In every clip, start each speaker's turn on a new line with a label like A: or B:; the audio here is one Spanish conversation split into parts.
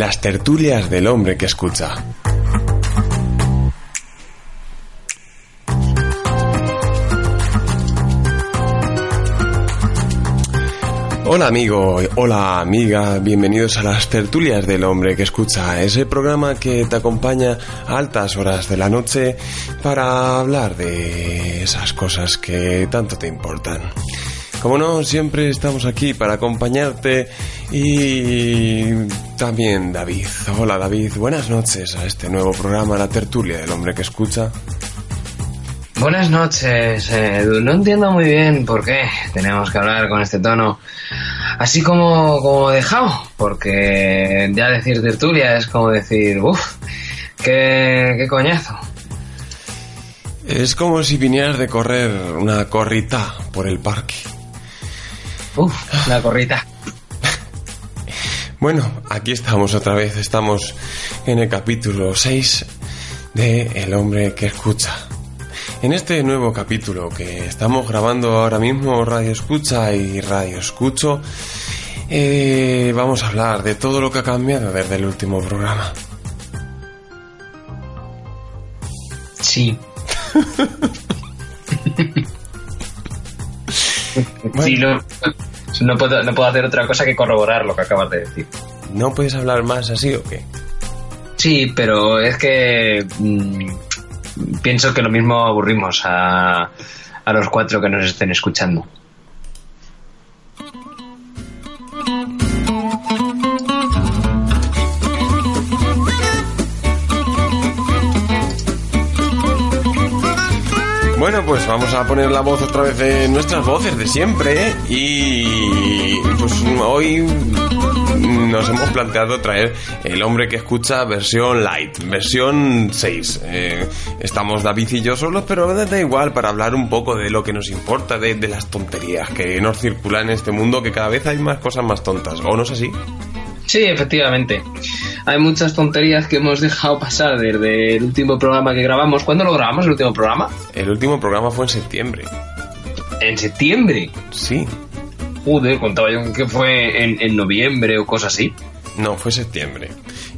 A: las tertulias del hombre que escucha. Hola amigo, hola amiga, bienvenidos a las tertulias del hombre que escucha, ese programa que te acompaña a altas horas de la noche para hablar de esas cosas que tanto te importan. Como no, siempre estamos aquí para acompañarte y también David. Hola David, buenas noches a este nuevo programa, La Tertulia del Hombre que Escucha.
B: Buenas noches, Edu. No entiendo muy bien por qué tenemos que hablar con este tono así como, como dejado, porque ya decir tertulia es como decir, uff, qué, qué coñazo.
A: Es como si vinieras de correr una corrita por el parque.
B: Uf, la corrita.
A: Bueno, aquí estamos otra vez, estamos en el capítulo 6 de El hombre que escucha. En este nuevo capítulo que estamos grabando ahora mismo, Radio Escucha y Radio Escucho, eh, vamos a hablar de todo lo que ha cambiado desde el último programa.
B: Sí. Sí, no, no puedo, no puedo hacer otra cosa que corroborar lo que acabas de decir.
A: ¿No puedes hablar más así o qué?
B: Sí, pero es que mm, pienso que lo mismo aburrimos a, a los cuatro que nos estén escuchando.
A: Bueno, pues vamos a poner la voz otra vez de nuestras voces de siempre y pues hoy nos hemos planteado traer El hombre que escucha versión light, versión 6. Eh, estamos David y yo solos, pero da igual para hablar un poco de lo que nos importa, de, de las tonterías que nos circulan en este mundo, que cada vez hay más cosas más tontas, ¿o no es así?
B: Sí, efectivamente. Hay muchas tonterías que hemos dejado pasar desde el último programa que grabamos. ¿Cuándo lo grabamos, el último programa?
A: El último programa fue en septiembre.
B: En septiembre.
A: Sí.
B: Joder, contaba yo que fue en, en noviembre o cosas así.
A: No, fue septiembre.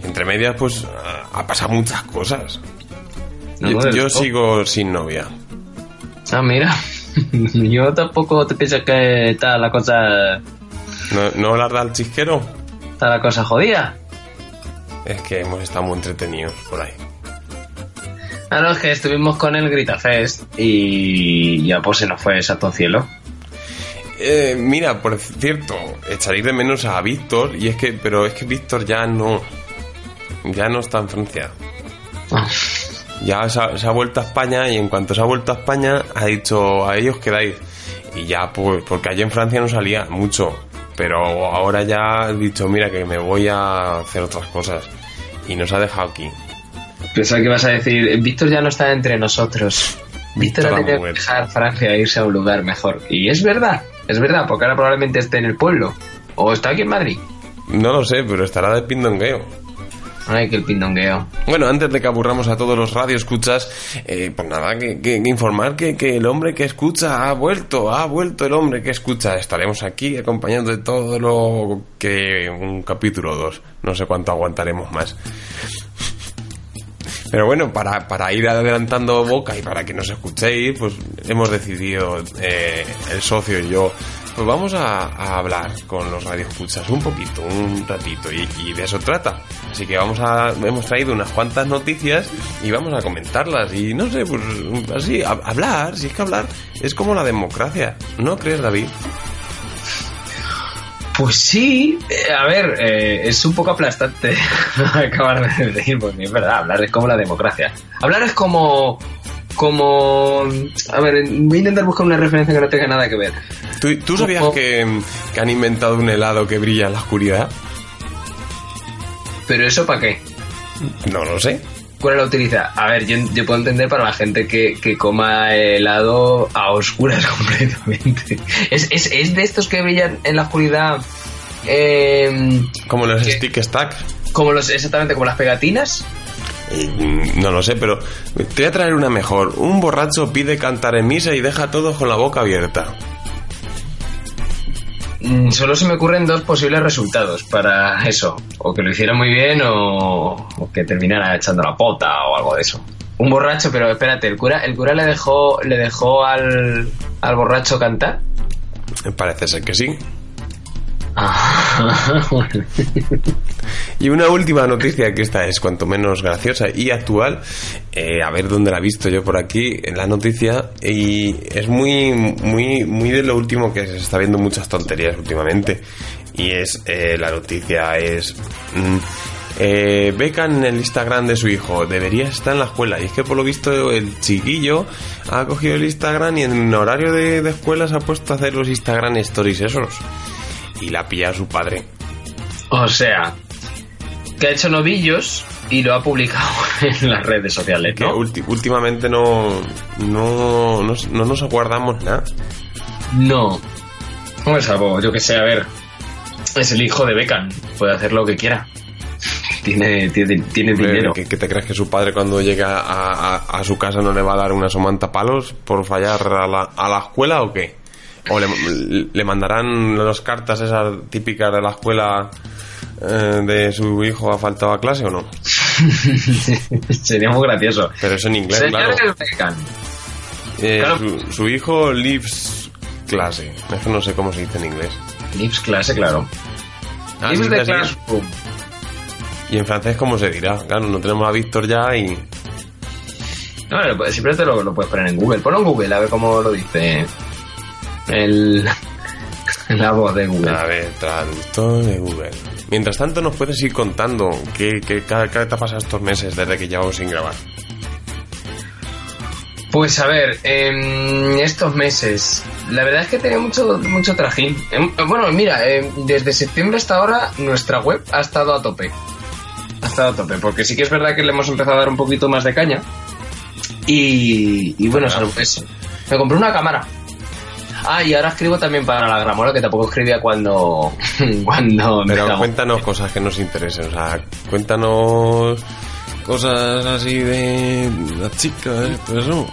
A: Entre medias, pues ha pasado muchas cosas.
B: No,
A: yo sigo sin novia.
B: Ah, mira. yo tampoco te pienso que está la cosa.
A: ¿No, no la da el chisquero?
B: Está la cosa jodida.
A: Es que hemos estado muy entretenidos por ahí.
B: Ah, no, es que estuvimos con el Grita Fest y ya pues se nos fue Santo Cielo.
A: Eh, mira, por cierto, echaréis de menos a Víctor, y es que, pero es que Víctor ya no, ya no está en Francia.
B: Ah,
A: Ya se ha, se ha vuelto a España y en cuanto se ha vuelto a España ha dicho a ellos quedáis. Y ya, pues, porque allí en Francia no salía mucho. Pero ahora ya ha dicho, mira que me voy a hacer otras cosas. Y nos ha dejado aquí.
B: Pensaba que ibas a decir, Víctor ya no está entre nosotros. Víctor ha tenido que dejar Francia e irse a un lugar mejor. Y es verdad, es verdad, porque ahora probablemente esté en el pueblo. O está aquí en Madrid.
A: No lo sé, pero estará de pindongueo.
B: Ay, que el pindongueo.
A: Bueno, antes de que aburramos a todos los radioescuchas, eh, pues nada, que, informar que, que el hombre que escucha ha vuelto, ha vuelto el hombre que escucha. Estaremos aquí acompañando de todo lo que un capítulo o dos. No sé cuánto aguantaremos más. Pero bueno, para, para ir adelantando boca y para que nos escuchéis, pues hemos decidido, eh, el socio y yo, pues vamos a, hablar con los radioescuchas un poquito, un ratito, y, de eso trata. Así que vamos a, hemos traído unas cuantas noticias y vamos a comentarlas. Y no sé, pues así, hablar, si es que hablar es como la democracia. ¿No crees, David?
B: Pues sí, eh, a ver, eh, es un poco aplastante acabar de decir, porque es verdad, hablar es como la democracia. Hablar es como... Como... A ver, voy a intentar buscar una referencia que no tenga nada que ver.
A: ¿Tú, tú sabías que, que han inventado un helado que brilla en la oscuridad?
B: Pero eso para qué?
A: No lo sé.
B: ¿Cuál la utiliza? A ver, yo, yo puedo entender para la gente que, que coma helado a oscuras completamente. Es, es, es de estos que brillan en la oscuridad eh,
A: Como los
B: ¿Qué?
A: stick stack.
B: como los exactamente como las pegatinas.
A: Mm, No lo sé, pero te voy a traer una mejor. Un borracho pide cantar en misa y deja a todos con la boca abierta.
B: mm, solo se me ocurren dos posibles resultados para eso. O que lo hiciera muy bien o, o que terminara echando la pota o algo de eso. Un borracho, pero espérate, ¿el cura, el cura le dejó, le dejó al, al borracho cantar?
A: Parece ser que sí.
B: Ah.
A: Y una última noticia que esta es cuanto menos graciosa y actual, eh, a ver dónde la he visto yo por aquí en la noticia. Y es muy muy muy de lo último que se está viendo muchas tonterías últimamente. Y es eh, la noticia es mm, eh, becan en el Instagram de su hijo. Debería estar en la escuela. Y es que por lo visto el chiquillo ha cogido el Instagram y en horario de, de escuela se ha puesto a hacer los Instagram stories esos y la pilla a su padre
B: O sea, que ha hecho novillos y lo ha publicado en las redes sociales,
A: que
B: ¿no?
A: ulti- últimamente no, no, no, no nos aguardamos nada.
B: No. No es algo, yo que sé, a ver. Es el hijo de Beckham. Puede hacer lo que quiera. Tiene, tiene, tiene dinero.
A: ¿Qué, qué te crees que su padre cuando llega a, a- a su casa no le va a dar una somanta palos por fallar a la, a la escuela o qué? ¿O le, le mandarán las cartas esas típicas de la escuela eh, de su hijo ha faltado a clase o no?
B: Sería muy gracioso.
A: Pero eso en inglés, claro. Eh,
B: claro.
A: su, su hijo lives clase. Eso no sé cómo se dice en inglés.
B: Lips clase, claro.
A: Ah, sí,
B: de classroom.
A: Y en francés, ¿cómo se dirá? Claro, no tenemos a Víctor ya y...
B: No, siempre te lo, lo puedes poner en Google. Ponlo en Google a ver cómo lo dice el, la voz de Google.
A: A ver, traductor de Google. Mientras tanto, nos puedes ir contando qué, qué, qué, qué te ha pasado estos meses desde que llevamos sin grabar.
B: Pues a ver, en estos meses, la verdad es que tenía mucho, mucho trajín. Em, Bueno, mira, em, desde septiembre hasta ahora nuestra web ha estado a tope. Ha estado a tope, porque sí que es verdad que le hemos empezado a dar un poquito más de caña. Y, y bueno, salvo eso. Me compré una cámara. Ah, y ahora escribo también para la Gramola, que tampoco escribía cuando, cuando
A: Pero cuéntanos cosas que nos interesen. O sea, cuéntanos cosas así de las chicas, todo eso.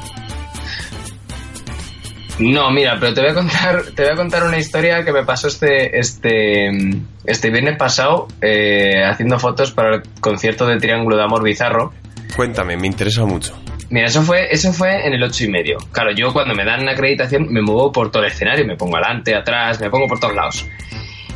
B: No, mira, pero te voy a contar, te voy a contar una historia que me pasó este, este, este viernes pasado eh, haciendo fotos para el concierto del Triángulo de Amor Bizarro.
A: Cuéntame, me interesa mucho.
B: Mira, eso fue, eso fue en el ocho y medio. Claro, yo cuando me dan una acreditación me muevo por todo el escenario, me pongo adelante, atrás, me pongo por todos lados.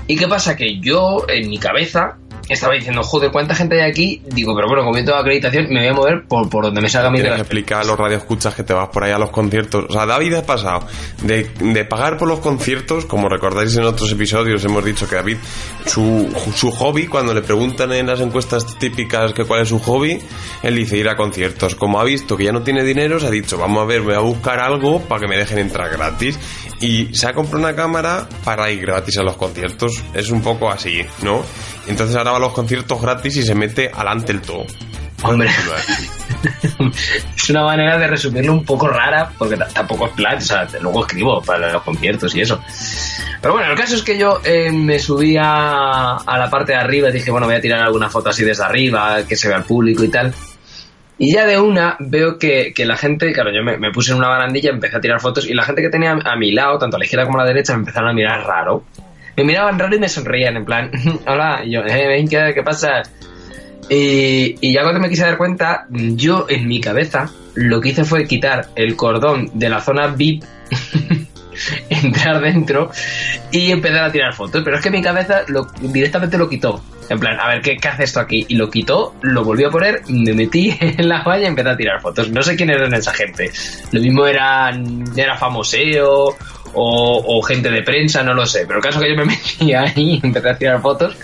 B: ¿Y qué pasa? Que yo, en mi cabeza, estaba diciendo, joder, ¿cuánta gente hay aquí? Digo, pero bueno, como yo tengo acreditación, me voy a mover por, por donde me salga mi
A: Tienes que explicar a los radioescuchas que te vas por ahí a los conciertos. O sea, David ha pasado de, de pagar por los conciertos, como recordáis en otros episodios, hemos dicho que David, su, su hobby, cuando le preguntan en las encuestas típicas que cuál es su hobby, él dice ir a conciertos. Como ha visto que ya no tiene dinero, se ha dicho, vamos a ver, voy a buscar algo para que me dejen entrar gratis. Y se ha comprado una cámara para ir gratis a los conciertos. Es un poco así, ¿no? Entonces ahora va a los conciertos gratis y se mete adelante el todo.
B: Hombre. es una manera de resumirlo un poco rara, porque tampoco es plan, o sea, luego escribo para los conciertos y eso. Pero bueno, el caso es que yo eh, me subí a, a la parte de arriba y dije, bueno, voy a tirar alguna foto así desde arriba, que se vea el público y tal. Y ya de una veo que, que la gente, claro, yo me, me puse en una barandilla, empecé a tirar fotos y la gente que tenía a mi lado, tanto a la izquierda como a la derecha, me empezaron a mirar raro. Me miraban raro y me sonreían, en plan, hola, y yo, eh, ven, ¿qué, pasa? Y, y ya cuando me quise dar cuenta, yo en mi cabeza lo que hice fue quitar el cordón de la zona VIP, entrar dentro y empezar a tirar fotos. Pero es que mi cabeza lo, directamente lo quitó. En plan, a ver, ¿qué, ¿qué hace esto aquí? Y lo quitó, lo volvió a poner, me metí en la valla y empecé a tirar fotos. No sé quién eran esa gente. Lo mismo eran, era famoseo o, o gente de prensa, no lo sé. Pero el caso es que yo me metí ahí y empecé a tirar fotos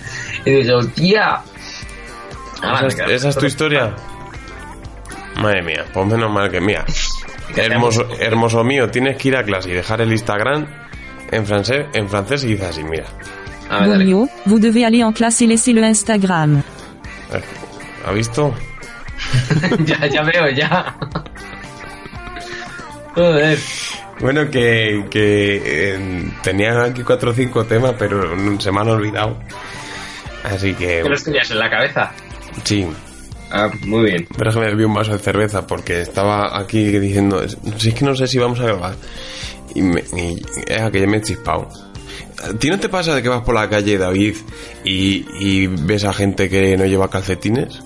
B: y dije, hostia. Ah,
A: ¿Esa, es- esa es tu historia? Madre mía, pues menos mal que mía. Hermoso, hermoso mío, tienes que ir a clase y dejar el Instagram en francés, en francés y dices así, mira.
B: A ver, dale.
C: Romeo, vous devez aller en classe et laisser le Instagram.
A: ¿Ha visto?
B: ya, ya veo, ya. Joder.
A: Bueno, que, que eh, tenía aquí cuatro o cinco temas, pero se me han olvidado. Así que,
B: ¿Qué los tenías en la cabeza?
A: sí.
B: Ah, muy bien.
A: Pero que me un vaso de cerveza porque estaba aquí diciendo, si es que no sé si vamos a grabar. Y, me, y es que ya me he chispado. ¿A ti no te pasa de que vas por la calle, David, y, y ves a gente que no lleva calcetines?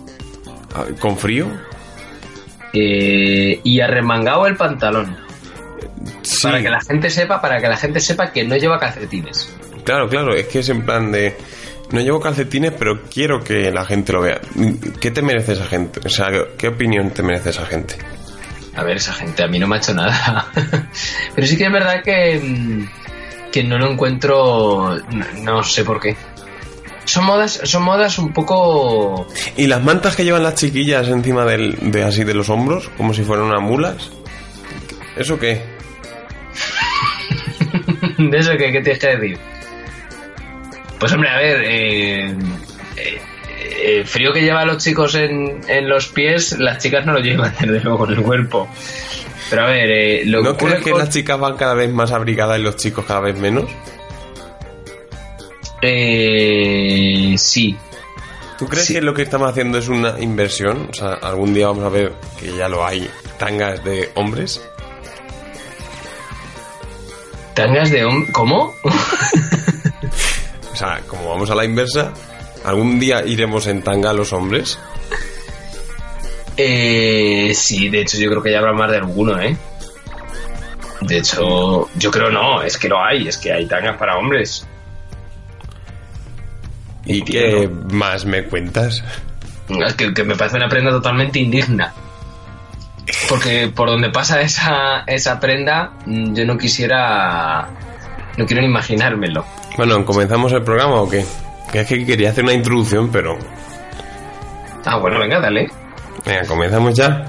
A: Ah, ¿Con frío?
B: Eh, y arremangado el pantalón.
A: Sí.
B: Para que la gente sepa, para que la gente sepa que no lleva calcetines.
A: Claro, claro, es que es en plan de... No llevo calcetines, pero quiero que la gente lo vea. ¿Qué te merece esa gente? O sea, ¿qué opinión te merece esa gente?
B: A ver, esa gente a mí no me ha hecho nada. Pero sí que es verdad que, mm, que no lo encuentro. No, no sé por qué. Son modas, son modas un poco.
A: ¿Y las mantas que llevan las chiquillas encima del, de así de los hombros, como si fueran unas mulas? ¿Eso qué?
B: de eso que, ¿qué tienes que decir. Pues hombre, a ver, eh, eh, el frío que llevan los chicos en, en los pies, las chicas no lo llevan desde luego en el cuerpo. Pero a ver, eh, lo que
A: ¿No crees que
B: con-
A: las chicas van cada vez más abrigadas y los chicos cada vez menos?
B: Eh, sí.
A: ¿Tú crees
B: Sí.
A: que lo que estamos haciendo es una inversión? O sea, algún día vamos a ver que ya lo hay, tangas de hombres.
B: ¿Tangas de hombre? ¿Cómo?
A: O sea, como vamos a la inversa, algún día iremos en tanga los hombres.
B: Eh, sí, de hecho yo creo que ya habrá más de alguno, ¿eh? De hecho, yo creo no, es que lo hay, es que hay tangas para hombres.
A: ¿Y qué más me cuentas?
B: Es que, que me parece una prenda totalmente indigna. Porque por donde pasa esa, esa prenda, mm, yo no quisiera... No quiero ni imaginármelo.
A: Bueno, ¿comenzamos el programa o qué? Que es que quería hacer una introducción, pero...
B: Ah, bueno, venga, dale.
A: Venga, ¿comenzamos ya?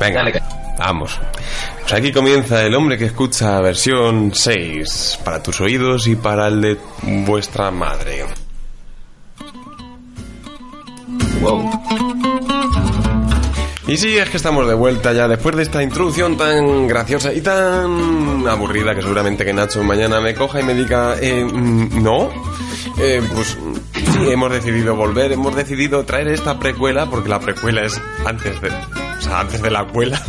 A: Venga,
B: Dale,
A: vamos. Pues aquí comienza El hombre que escucha versión 6, para tus oídos y para el de vuestra madre.
B: Wow.
A: Y sí, es que estamos de vuelta ya después de esta introducción tan graciosa y tan aburrida que seguramente que Nacho mañana me coja y me diga, eh, mm, no, Eh, pues sí, hemos decidido volver, hemos decidido traer esta precuela porque la precuela es antes de, o sea, antes de la cuela.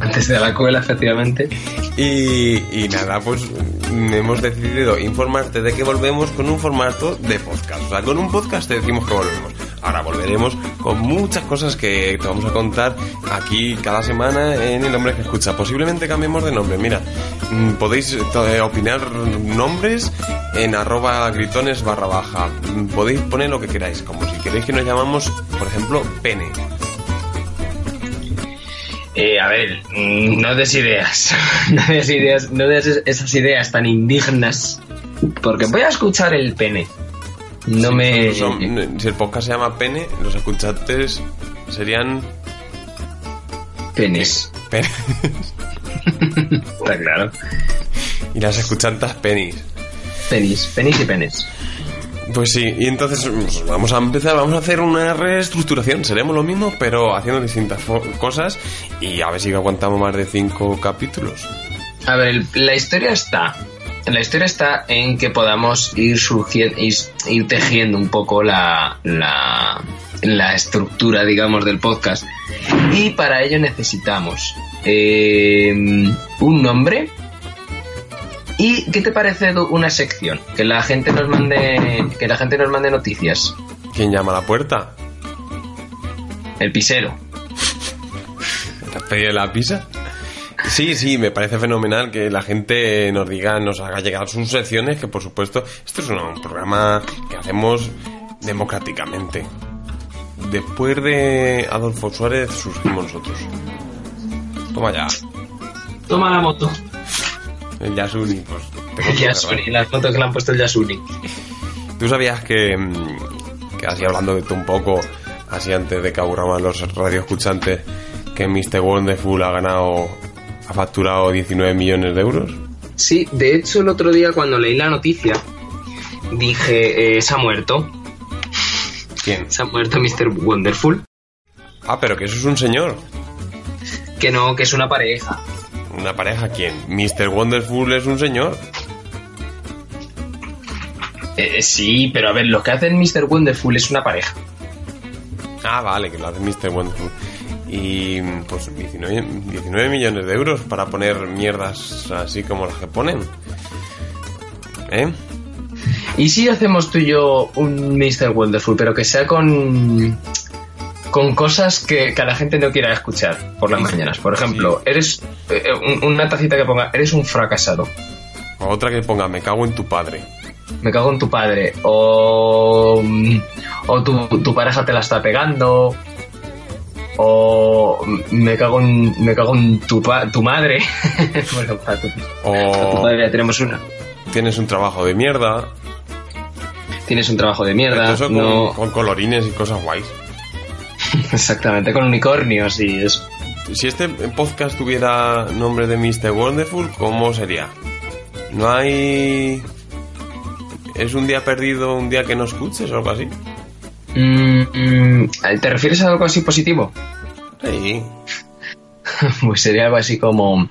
B: Antes de la cuela, efectivamente.
A: Y, y nada, pues hemos decidido informarte de que volvemos con un formato de podcast. O sea, con un podcast te decimos que volvemos. Ahora volveremos con muchas cosas que te vamos a contar aquí cada semana en El Hombre que Escucha. Posiblemente cambiemos de nombre. Mira, mm, podéis eh, opinar nombres en arroba gritones barra baja. Mm, Podéis poner lo que queráis, como si queréis que nos llamamos, por ejemplo, pene.
B: Eh, a ver, mm, no des ideas. no des ideas, no des esas ideas tan indignas. Porque voy a escuchar el pene. No me.
A: si el podcast se llama pene, los escuchantes serían
B: Penes.
A: Pene.
B: Está claro.
A: y las escuchantas penis.
B: Penis, penis y penes.
A: Pues sí, y entonces pues, vamos a empezar, vamos a hacer una reestructuración. Seremos lo mismo, pero haciendo distintas cosas y a ver si aguantamos más de cinco capítulos.
B: A ver, la historia está. La historia está en que podamos ir surgiendo, ir, ir tejiendo un poco la, la, la estructura, digamos, del podcast. Y para ello necesitamos eh, un nombre. ¿Y qué te parece una sección? Que la gente nos mande, que la gente nos mande noticias.
A: ¿Quién llama a la puerta?
B: El pisero.
A: ¿Te has pedido la pizza? Sí, sí, me parece fenomenal que la gente nos diga, nos haga llegar sus secciones, que por supuesto, esto es un programa que hacemos democráticamente. Después de Adolfo Suárez surgimos nosotros. Toma ya,
B: Toma la moto.
A: el Yasuni, pues.
B: El Yasuni, las fotos que le han puesto el Yasuni.
A: ¿Tú sabías que, mm, que así hablando de tú un poco, así antes de que aburramos a los radioescuchantes, que Mr. Wonderful ha ganado, ha facturado 19 millones de euros?
B: Sí, de hecho el otro día cuando leí la noticia dije, eh, se ha muerto,
A: ¿Quién?
B: se ha muerto Mr. Wonderful,
A: Ah, pero que eso es un señor.
B: que no, que es una pareja.
A: ¿Una pareja quién? Mr. Wonderful es un señor.
B: Eh, sí, pero a ver, lo que hace el Mr. Wonderful es una pareja.
A: Ah, vale, que lo hace Mr. Wonderful. Y pues 19, 19 millones de euros para poner mierdas así como las que ponen. ¿Eh?
B: ¿Y si hacemos tú y yo un Mr. Wonderful, pero que sea con con cosas que, que a la gente no quiera escuchar por las mañanas? Por ejemplo, eres eh, un- una tacita que ponga, eres un fracasado.
A: O otra que ponga, me cago en tu padre.
B: Me cago en tu padre. O, mm, o tu, tu pareja te la está pegando. O me cago en, me cago en tu, pa- tu madre. bueno, para tu, tu
A: O
B: padre ya tenemos una.
A: tienes un trabajo de mierda.
B: Tienes un trabajo de mierda.
A: Con,
B: no,
A: con colorines y cosas guays.
B: exactamente, con unicornios y eso.
A: Si este podcast tuviera nombre de Mr. Wonderful, ¿cómo sería? No hay... ¿Es un día perdido, un día que no escuches o algo así?
B: Mm, mm, ¿Te refieres a algo así positivo?
A: Sí.
B: Pues sería algo así como...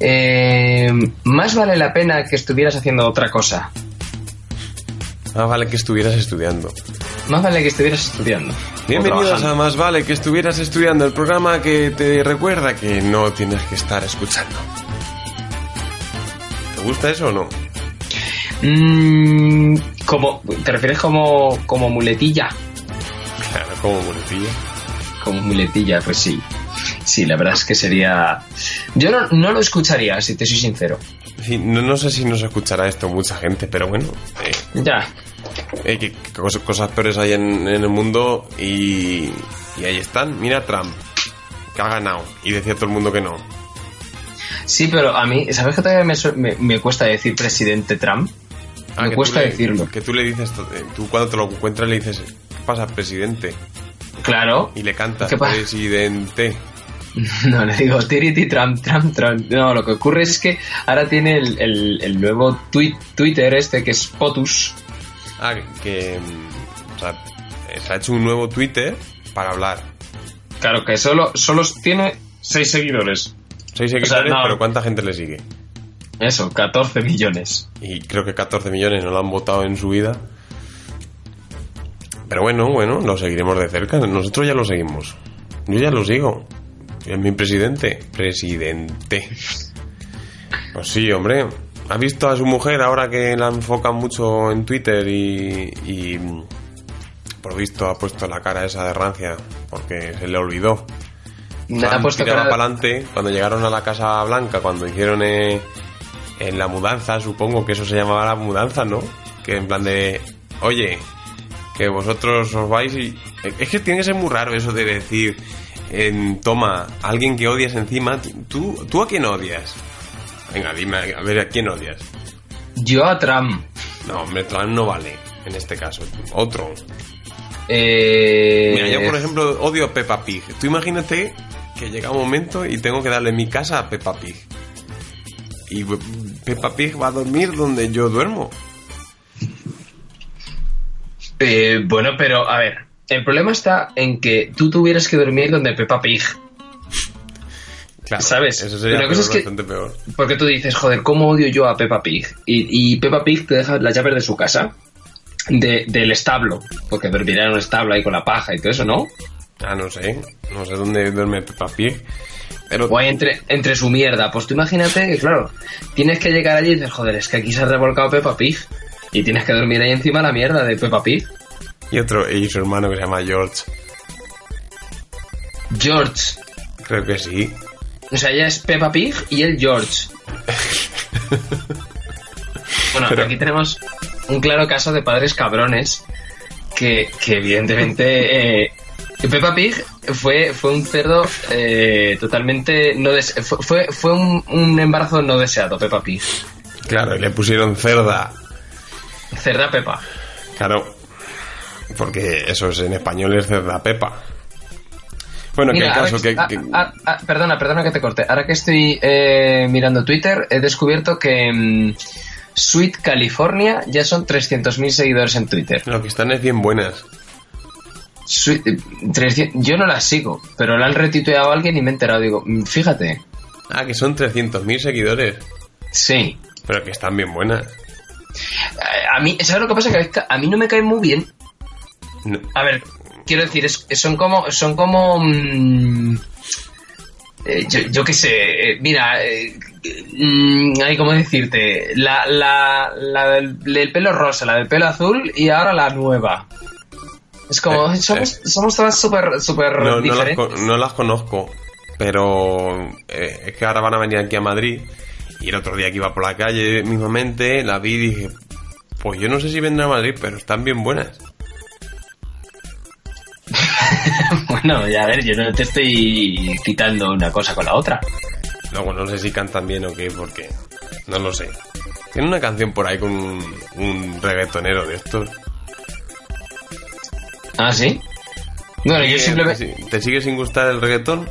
B: eh, más vale la pena que estuvieras haciendo otra cosa.
A: Ah, vale que estuvieras estudiando.
B: Más vale que estuvieras estudiando.
A: Bienvenidos a Más Vale que estuvieras estudiando, el programa que te recuerda que no tienes que estar escuchando. ¿Te gusta eso o no?
B: Mm, como, ¿Te refieres como, como muletilla?
A: Claro, como muletilla.
B: Como muletilla, pues sí. Sí, la verdad es que sería... Yo no, no lo escucharía, si te soy sincero.
A: Sí, no, no sé si nos escuchará esto mucha gente, pero bueno, eh,
B: Ya.
A: eh, que que cosas, cosas peores hay en, en el mundo y, y ahí están. Mira Trump, que ha ganado y decía todo el mundo que no.
B: Sí, pero a mí, ¿sabes que todavía me, me- me cuesta decir presidente Trump?
A: Ah,
B: me cuesta
A: le-
B: decirlo.
A: Que tú le dices, eh, tú cuando te lo encuentras le dices, ¿qué pasa, presidente?
B: Claro.
A: Y le cantas, presidente.
B: No, le digo Tiriti Trump, Trump, Trump. No, lo que ocurre es que ahora tiene el, el- el nuevo tweet, Twitter este que es POTUS.
A: Ah, que, mm, o sea, eh, se ha hecho un nuevo Twitter para hablar.
B: Claro, que solo, solo tiene 6 seguidores.
A: Seis seguidores,
B: no.
A: pero ¿cuánta gente le sigue?
B: Eso, 14 millones.
A: Y creo que 14 millones no lo han votado en su vida. Pero bueno, bueno, lo seguiremos de cerca. Nosotros ya lo seguimos. Yo ya lo sigo. Es mi presidente. Presidente. Pues sí, hombre. ¿Ha visto a su mujer ahora que la enfocan mucho en Twitter y, y por visto ha puesto la cara esa de rancia porque se le olvidó?
B: Ha puesto cara-
A: para adelante cuando llegaron a la Casa Blanca, cuando hicieron eh, en la mudanza, supongo que eso se llamaba la mudanza, ¿no? Que en plan de, oye, que vosotros os vais y... Es que tiene que ser muy raro eso de decir, en, toma, alguien que odias encima, ¿tú, ¿tú a quién odias? Venga, dime, a ver, ¿a quién odias?
B: Yo a Trump.
A: No, hombre, Trump no vale, en este caso. Otro.
B: Eh,
A: Mira, yo por ejemplo odio a Peppa Pig. Tú imagínate que llega un momento y tengo que darle mi casa a Peppa Pig. Y Peppa Pig va a dormir donde yo duermo.
B: eh, bueno, pero a ver, el problema está en que tú tuvieras que dormir donde Peppa Pig.
A: Claro,
B: ¿Sabes?
A: Eso sería
B: Una cosa es que-
A: bastante peor.
B: Porque tú dices, joder, ¿cómo odio yo a Peppa Pig? Y, y Peppa Pig te deja las llaves de su casa, de- del establo, porque dormirá en un establo ahí con la paja y todo eso, ¿no?
A: Ah, no sé. No sé dónde duerme Peppa Pig. Pero
B: O entre, entre su mierda. Pues tú imagínate que, claro, tienes que llegar allí y dices, joder, es que aquí se ha revolcado Peppa Pig. Y tienes que dormir ahí encima la mierda de Peppa Pig.
A: y otro, y su hermano que se llama George.
B: George.
A: Creo que sí.
B: O sea, ella es Peppa Pig y él George. Bueno,
A: Pero-
B: aquí tenemos un claro caso de padres cabrones que, que evidentemente eh, Peppa Pig fue, fue un cerdo eh, totalmente no dese- fue, fue, un, un embarazo no deseado, Peppa Pig.
A: Claro, y le pusieron cerda.
B: Cerda Peppa.
A: Claro. Porque eso es en español es cerda Pepa. Bueno, que el caso
B: que-
A: que... que-
B: perdona, perdona que te corte. Ahora que estoy eh, mirando Twitter, he descubierto que mm, Sweet California ya son 300.000 seguidores en Twitter.
A: Lo que están es bien buenas.
B: Eh, 300 yo no las sigo, pero la han retuiteado a alguien y me he enterado. Digo, mm, fíjate,
A: Ah, que son 300.000 seguidores.
B: sí.
A: Pero que están bien buenas.
B: A mí, ¿sabes lo que pasa? Que a mí no me caen muy bien.
A: No-
B: A ver, quiero decir, es- son como. Son como. mm, eh, yo, yo qué sé. eh, mira, eh, mm, ay, ¿cómo decirte? La, la, la del, del pelo rosa, la del pelo azul y ahora la nueva. Es como,
A: Eh,
B: somos,
A: eh.
B: somos todas súper super
A: No, no, las,
B: diferentes.
A: no las conozco, pero eh, es que ahora van a venir aquí a Madrid. Y el otro día que iba por la calle mismamente, la vi y dije, pues yo no sé si vendrá a Madrid, pero están bien buenas.
B: bueno, ya a ver, yo no te estoy quitando una cosa con la otra.
A: Luego no sé si cantan bien o qué, porque no lo sé. Tiene una canción por ahí con un, un reggaetonero de estos.
B: ¿Ah, sí? Bueno, yo
A: ¿Te-
B: simplemente...
A: ¿Te sigue sin gustar el reggaetón?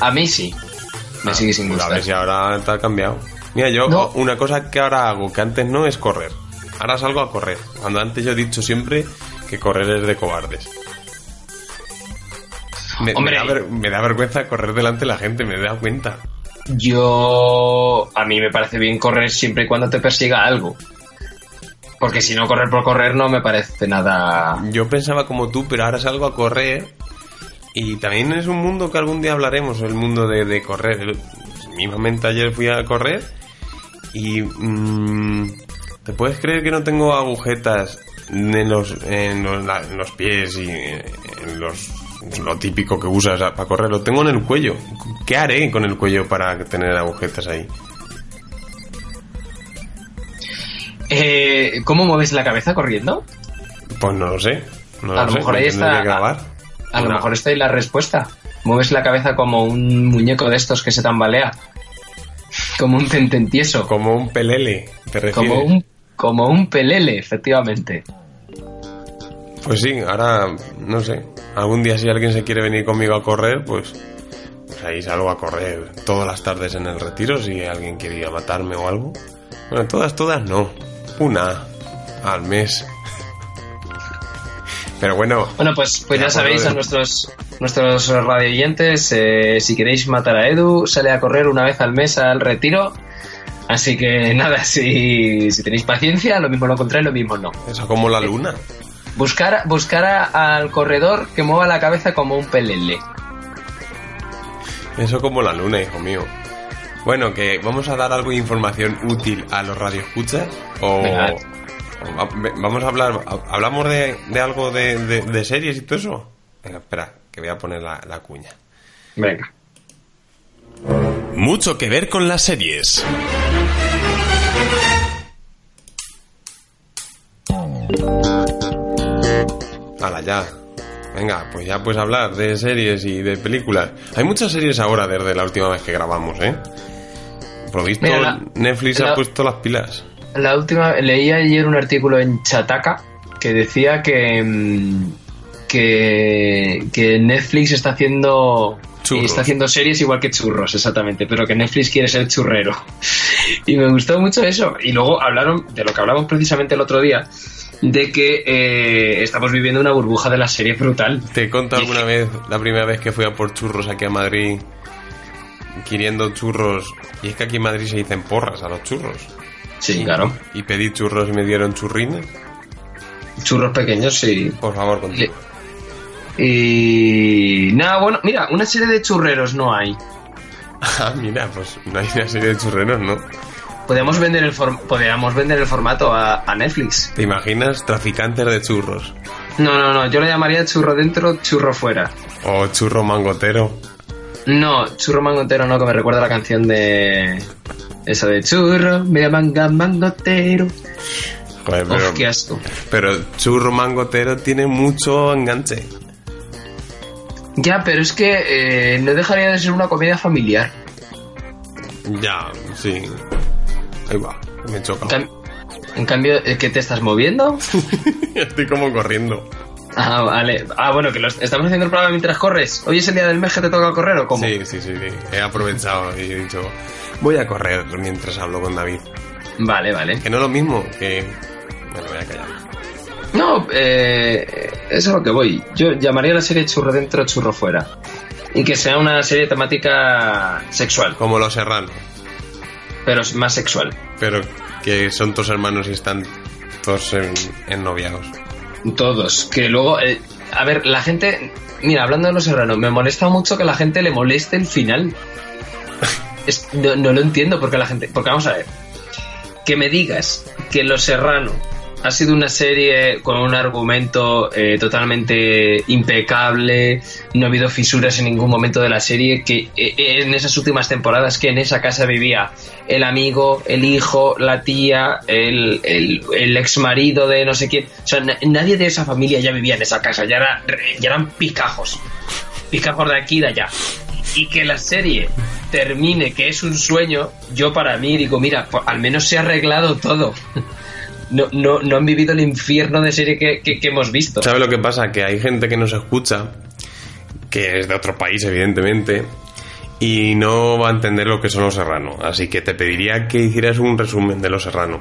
B: A mí sí. Me
A: Ah,
B: sigue sin
A: pues A
B: gustar.
A: ver si ahora ha cambiado. Mira, yo
B: No.
A: una cosa que ahora hago, que antes no, es correr. Ahora salgo a correr. Cuando antes yo he dicho siempre que correr es de cobardes. Me, me
B: Hombre.
A: da, ver- me da vergüenza correr delante de la gente, me he dado cuenta.
B: Yo... A mí me parece bien correr siempre y cuando te persiga algo. Porque si no correr por correr no me parece nada...
A: Yo pensaba como tú, pero ahora salgo a correr. Y también es un mundo que algún día hablaremos, el mundo de, de correr. Mismamente ayer fui a correr y... mm, ¿Te puedes creer que no tengo agujetas en los, en los, en los pies y en los... Lo típico que usas para correr, lo tengo en el cuello. ¿Qué haré con el cuello para tener agujetas ahí?
B: Eh, ¿Cómo mueves la cabeza corriendo?
A: Pues no lo sé. No
B: A
A: lo
B: lo mejor
A: me
B: ahí está-
A: grabar.
B: A lo mejor está ahí la respuesta. Mueves la cabeza como un muñeco de estos que se tambalea. Como un tententieso.
A: Como un pelele, te refieres.
B: Como un, como un pelele, efectivamente.
A: Pues sí, ahora no sé. Algún día si alguien se quiere venir conmigo a correr, pues, pues ahí salgo a correr todas las tardes en el retiro si alguien quiere ir a matarme o algo. Bueno, todas, todas no. Una al mes. Pero bueno,
B: Bueno, pues, pues ya sabéis,
A: de-
B: a nuestros, nuestros radioyentes, eh, si queréis matar a Edu, sale a correr una vez al mes al retiro. Así que nada, si, si tenéis paciencia, lo mismo lo encontráis, lo mismo no.
A: eso como la luna.
B: Buscar, buscar a- al corredor que mueva la cabeza como un pelele.
A: Eso como la luna, hijo mío. Bueno, que vamos a dar algo de información útil a los radioescuchas o,
B: Venga.
A: vamos a hablar, ha- hablamos de, de algo de, de- de series y todo eso. Venga, espera, que voy a poner la, la cuña.
B: Venga.
A: Mucho que ver con las series. Hala, ya. Venga, pues ya puedes hablar de series y de películas. Hay muchas series ahora desde la última vez que grabamos, ¿eh? Por lo visto,
B: Mira,
A: Netflix
B: la-
A: ha puesto las pilas.
B: La última, leí ayer un artículo en Chataka que decía que, mm, que, que Netflix está haciendo
A: Churros.
B: está haciendo series igual que churros, exactamente, pero que Netflix quiere ser churrero. Y me gustó mucho eso. Y luego hablaron de lo que hablamos precisamente el otro día, de que eh, estamos viviendo una burbuja de la serie brutal.
A: Te he contado alguna vez la primera vez que fui a por churros aquí a Madrid, queriendo churros. Y es que aquí en Madrid se dicen porras a los churros.
B: Sí, claro.
A: Y pedí churros y me dieron churrines.
B: Churros pequeños, sí.
A: Por favor, contigo.
B: Y nada, bueno, mira, una serie de churreros no hay.
A: Ah, mira, pues no hay una serie de churreros, ¿no?
B: Podríamos vender el, form- podríamos vender el formato a, a Netflix.
A: ¿Te imaginas? Traficantes de churros.
B: No, no, no, yo le llamaría churro dentro, churro fuera.
A: O churro mangotero.
B: No, churro mangotero no, que me recuerda la canción de... Esa de churro, mira manga mangotero.
A: Joder, pero,
B: Uf, qué asco.
A: pero churro mangotero tiene mucho enganche.
B: Ya, pero es que eh, no dejaría de ser una comedia familiar.
A: Ya, sí. Ahí va, me he
B: En, cam- en cambio, ¿eh, ¿qué te estás moviendo?
A: Estoy como corriendo.
B: Ah, vale. Ah, bueno, que lo est- estamos haciendo el programa mientras corres. ¿Hoy es el día del mes que te toca correr o cómo?
A: Sí, sí, sí, sí. He aprovechado y he dicho, voy a correr mientras hablo con David.
B: Vale, vale.
A: Que no es lo mismo que... Bueno, voy a callar.
B: No, eh, es a lo que voy. Yo llamaría la serie churro dentro, churro fuera. Y que sea una serie temática sexual,
A: Como los serranos.
B: pero más sexual.
A: Pero que son tus hermanos y están todos en, ennoviados.
B: Todos. Que luego, eh, a ver, la gente. Mira, hablando de los serranos, me molesta mucho que la gente le moleste el final. es- no, no lo entiendo porque la gente. Porque vamos a ver. Que me digas que Los Serrano ha sido una serie con un argumento eh, totalmente impecable, no ha habido fisuras en ningún momento de la serie, que eh, en esas últimas temporadas que en esa casa vivía el amigo, el hijo, la tía, el, el, ex marido de no sé quién, o sea, na- nadie de esa familia ya vivía en esa casa, ya, era, ya eran picajos, picajos de aquí y de allá. Y que la serie termine, que es un sueño, yo para mí digo, mira, pues, al menos se ha arreglado todo. No, no, no han vivido el infierno de serie que, que- que hemos visto.
A: ¿Sabes lo que pasa? Que hay gente que nos escucha, que es de otro país, evidentemente, y no va a entender lo que son los serranos. Así que te pediría que hicieras un resumen de los serranos.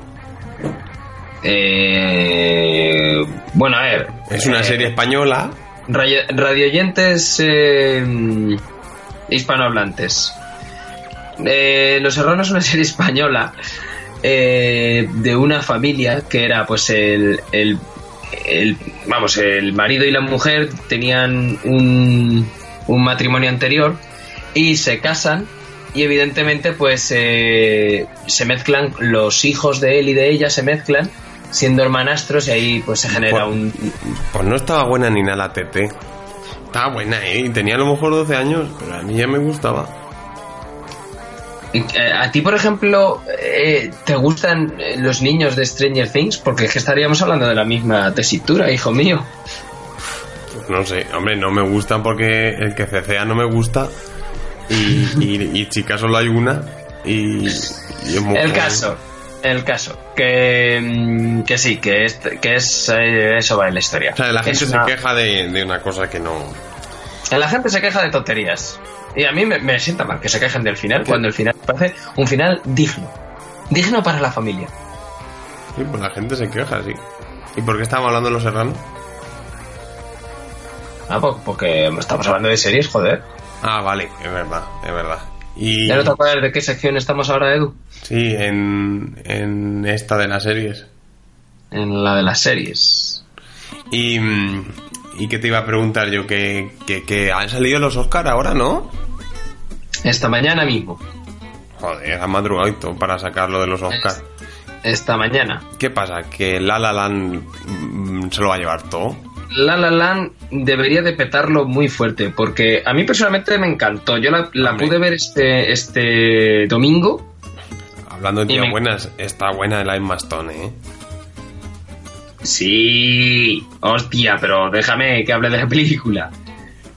B: Eh, bueno, a ver.
A: Es una
B: eh,
A: serie española.
B: Radio, radioyentes eh, hispanohablantes. Eh, Los Serranos es una serie española eh, de una familia que era pues el, el, el- vamos el marido y la mujer tenían un, un matrimonio anterior y se casan y evidentemente pues eh, se mezclan los hijos de él y de ella se mezclan siendo hermanastros y ahí pues se genera
A: Bueno.
B: un,
A: Pues no estaba buena ni nada la TT. Estaba buena, ¿eh? Y tenía a lo mejor 12 años, pero a mí ya me gustaba.
B: Eh, ¿A ti, por ejemplo, eh, te gustan eh, los niños de Stranger Things? Porque es que estaríamos hablando de la misma tesitura, hijo mío.
A: No sé, hombre, no me gustan porque el que cecea no me gusta. Y, y, y chica solo hay una. Y, y es muy
B: El caso, el caso, que, mm, que sí, que es, que es eh, eso va en la historia.
A: O sea, la gente
B: Es
A: se
B: una-
A: queja de, de una cosa que no.
B: La gente se queja de tonterías. Y a mí me, me sienta mal que se quejen del final, cuando el final parece un final digno. Digno para la familia.
A: Sí, pues la gente se queja, sí. ¿Y por qué estábamos hablando de los serranos?
B: Ah, po- porque estamos hablando de series, joder.
A: Ah, vale, es verdad, es verdad. Y
B: ¿Ya no te acuerdas de qué sección estamos ahora, Edu?
A: sí, en, en esta de las series.
B: En la de las series.
A: Y, mm, y que te iba a preguntar yo, que, que, que han salido los Oscar ahora, ¿no?
B: Esta mañana mismo.
A: Joder, han madrugado y todo para sacarlo de los Oscar.
B: Esta mañana.
A: ¿Qué pasa? ¿Que La La Land mm, se lo va a llevar todo?
B: La La Land debería de petarlo muy fuerte, porque a mí personalmente me encantó. Yo la, pude ver este, este domingo.
A: Hablando de
B: me-
A: buenas, está buena la Emma Stone, ¿eh?
B: Sí, hostia, pero déjame que hable de la película.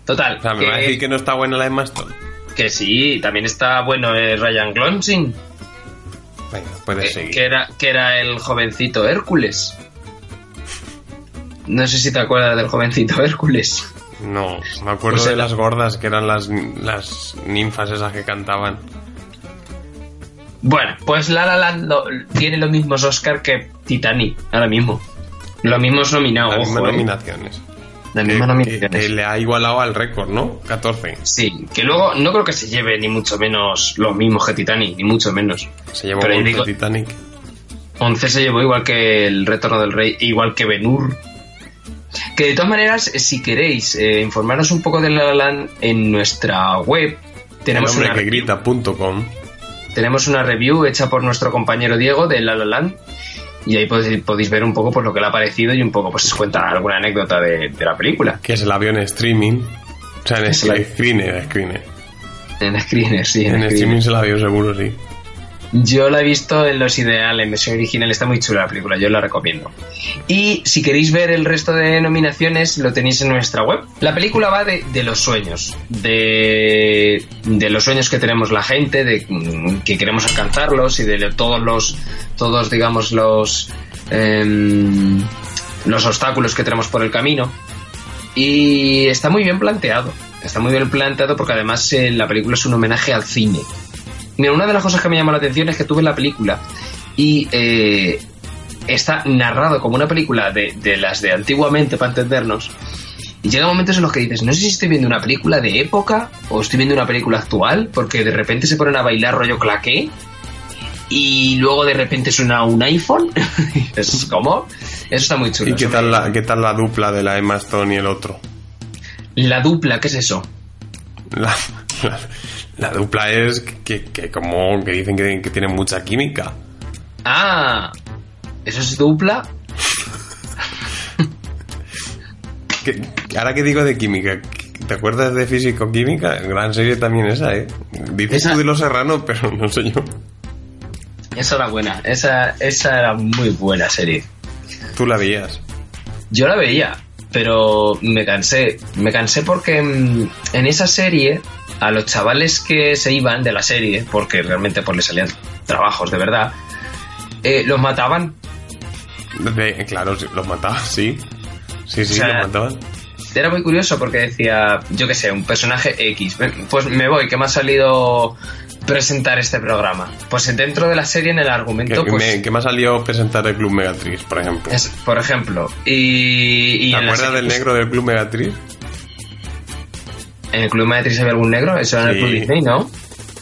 B: Total,
A: O sea, ¿me
B: que,
A: va a decir que no está buena la Emma Stone?
B: Que sí, también está bueno eh, Ryan Gosling,
A: Venga, puedes
B: que,
A: seguir.
B: que era, que era el jovencito Hércules. No sé si te acuerdas del jovencito Hércules.
A: No, me acuerdo
B: Pues
A: de
B: era-
A: las gordas que eran las, las ninfas esas que cantaban.
B: Bueno, pues La La Land lo- tiene los mismos Oscar que Titanic, ahora mismo. Los mismos nominados,
A: las mismas
B: eh.
A: nominaciones.
B: Las
A: Que,
B: mismas
A: que-
B: nominaciones.
A: que le ha igualado al récord, ¿no? 14.
B: Sí, que luego no creo que se lleve ni mucho menos los mismos que Titanic, ni mucho menos.
A: Se llevó
B: Pero yo
A: 11
B: digo-
A: Titanic.
B: 11 se llevó igual que el Retorno del Rey, igual que Benur. Que de todas maneras, eh, si queréis eh, informaros un poco de La La Land en nuestra web, tenemos
A: el hombre
B: una,
A: que grita.com.
B: tenemos una review hecha por nuestro compañero Diego de La La Land y ahí podéis, podéis ver un poco por lo que le ha parecido y un poco pues os cuenta alguna anécdota de, de la película.
A: que es el avión streaming. O sea, en el
B: el-
A: screener, screener.
B: En Screener, sí, en,
A: En streaming se la vio seguro, sí.
B: Yo la he visto en los ideales, en versión original, está muy chula la película, yo la recomiendo. Y si queréis ver el resto de nominaciones, lo tenéis en nuestra web. La película va de, los sueños, de, de los sueños que tenemos la gente, de mm, que queremos alcanzarlos y de todos los, todos digamos los, em, los obstáculos que tenemos por el camino. Y está muy bien planteado. Está muy bien planteado porque además eh, la película es un homenaje al cine. Mira, una de las cosas que me llamó la atención es que tú ves la película y eh, está narrado como una película de, de las de antiguamente para entendernos. Y llega momentos en los que dices, no sé si estoy viendo una película de época o estoy viendo una película actual, porque de repente se ponen a bailar rollo claqué y luego de repente suena un iPhone. Y dices, ¿Cómo? Eso está muy chulo.
A: ¿Y qué tal, la, qué tal la dupla de la Emma Stone y el otro?
B: La dupla, ¿qué es eso?
A: La, La, dupla es que, que como que dicen que, que tienen mucha química.
B: Ah, ¿eso es dupla?
A: Que- ahora que digo de química, ¿te acuerdas de físico-química? Gran serie también esa, ¿eh? Dices
B: Esa-
A: tú de los serranos, pero no sé yo.
B: Esa era buena, esa, esa era muy buena serie.
A: Tú la veías.
B: Yo la veía, pero me cansé. Me cansé porque en esa serie, a los chavales que se iban de la serie, porque realmente pues les salían trabajos de verdad, eh, los mataban.
A: De- claro, los mataban, sí. Sí, sí,
B: O sea,
A: los mataban.
B: Era muy curioso porque decía, yo qué sé, un personaje X. "Ven, Pues me voy, que me ha salido presentar este programa. Pues dentro de la serie, en el argumento,
A: que
B: pues...
A: me, que me ha salido presentar el Club Megatriz, por ejemplo.
B: es- por ejemplo, y... y
A: ¿Te acuerdas
B: serie,
A: del
B: pues,
A: negro del Club Megatriz?
B: ¿En el Club Matrix había algún negro? Eso era en el. Club Disney, ¿no?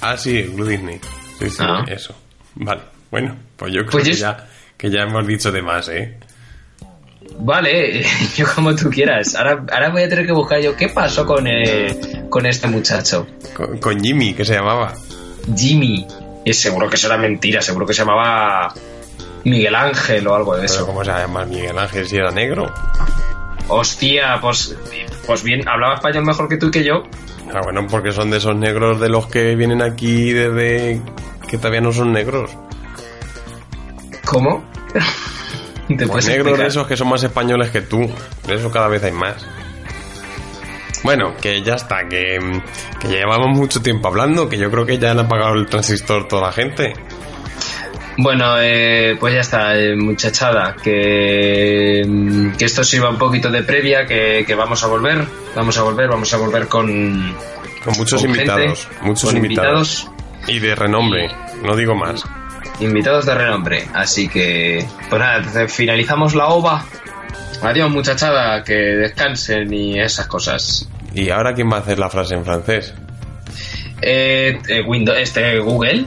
A: Ah, sí, el Club Disney. Sí, sí,
B: Ah.
A: eso. Vale, bueno, pues yo creo
B: Pues
A: que,
B: yo-
A: ya, que ya hemos dicho de más, ¿eh?
B: Vale, yo como tú quieras. Ahora, ahora voy a tener que buscar yo qué pasó con, eh, con este muchacho.
A: Con, con Jimmy, que se llamaba.
B: Jimmy. Y seguro que eso era mentira, seguro que se llamaba Miguel Ángel o algo de
A: Pero
B: eso.
A: ¿cómo se llama Miguel Ángel si era negro?
B: Hostia, pues, pues bien, hablaba español mejor que tú y que yo.
A: Ah, bueno, porque son de esos negros de los que vienen aquí desde que todavía no son negros.
B: ¿Cómo? ¿Te
A: Pues negros de esos que son más españoles que tú. De eso cada vez hay más. Bueno, que ya está, que, que llevamos mucho tiempo hablando, que yo creo que ya han apagado el transistor toda la gente.
B: Bueno, eh, pues ya está, eh, muchachada, que, mm, que esto sirva un poquito de previa, que, que vamos a volver, vamos a volver, vamos a volver con,
A: Con muchos
B: con
A: invitados,
B: gente,
A: muchos
B: con
A: invitados. Y de renombre, no digo más.
B: invitados de renombre. Así que, pues nada, finalizamos la ova. Adiós, muchachada, que descansen y esas cosas.
A: ¿Y ahora quién va a hacer la frase en francés?
B: Eh, eh, Windows, este Google,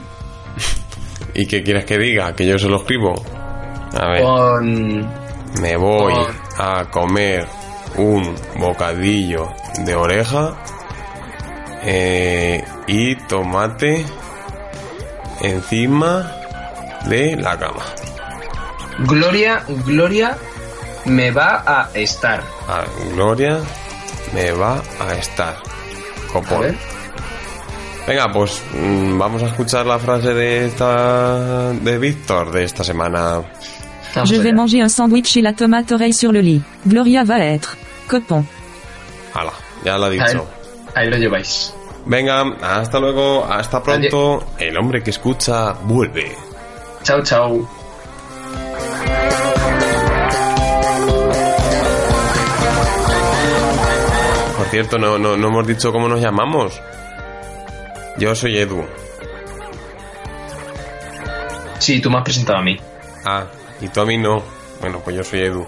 A: ¿Y qué quieres que diga? Que yo se lo escribo. A ver,
B: con
A: me voy
B: con-
A: a comer un bocadillo de oreja eh, y tomate encima de la cama.
B: Gloria, Gloria me va a estar.
A: Ah, Gloria me va a estar. Copón. Venga, pues mm, vamos a escuchar la frase de esta de Víctor de esta semana.
B: Vamos
C: Je vais manger un sandwich et la tomate oreille sur le lit. Gloria va être. Copon.
A: Hala, ya lo ha
B: Ahí,
A: dicho.
B: ahí lo lleváis.
A: Venga, hasta luego, hasta pronto. El hombre que escucha vuelve.
B: Chao, chao.
A: Por cierto, no, no, no hemos dicho cómo nos llamamos. Yo soy Edu.
B: Sí, tú me has presentado a mí.
A: Ah, y tú a mí no. Bueno, pues yo soy Edu.